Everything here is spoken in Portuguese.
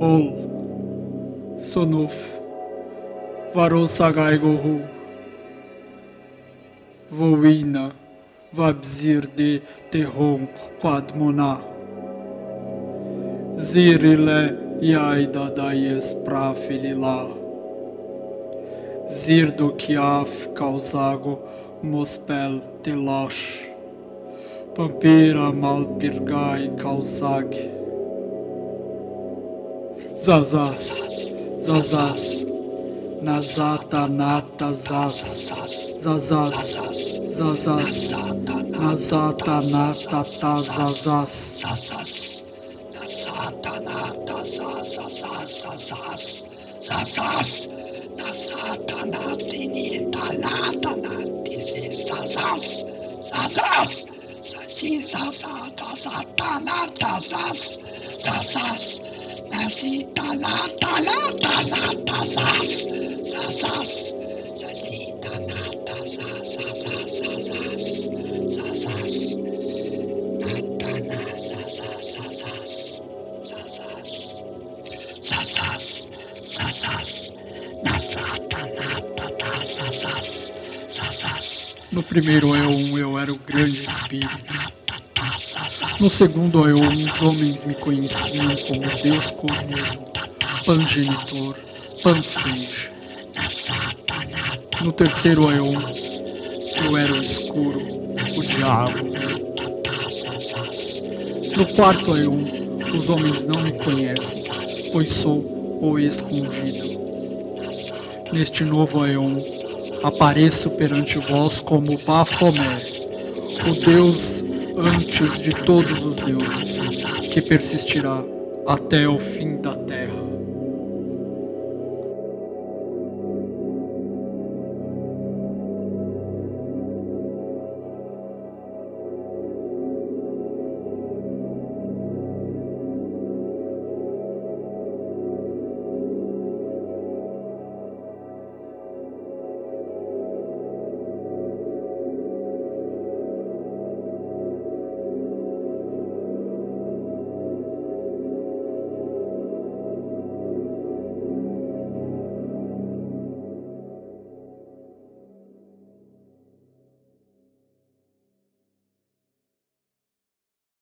Ol, Sonuf, Varosagai Gohu, Voina, Vabzir de Terron Quadmona, Zirile Yaida Daies Prafilila, Zirdo Kiaf Causago Mospel Telash, Pampira Malpirgai Causag, Zazas, Zazas, Nazata Nata Zaz, Zazaz, Zazaz, Nazata Nata Tazazaz, Zazaz, Nazata Nata Zazaz, Zazaz, Nazata Natini Talata Natisi Zazaz, Zazaz, Zazi Zazata Zatanata Zaz, Zazaz, Nazita Zazaz, Zazaz, Nazata Nata Zazaz, Zazaz, No primeiro Aeon eu era o grande espírito. No segundo Aeon os homens me conheciam como Deus Cordeiro, Pangenitor, Panfeige. No terceiro Aeon eu era o escuro, o diabo. No quarto Aeon os homens não me conhecem, pois sou o escondido. Neste novo Aeon apareço perante vós como Baphomet, o Deus antes de todos os deuses, que persistirá até o fim da terra.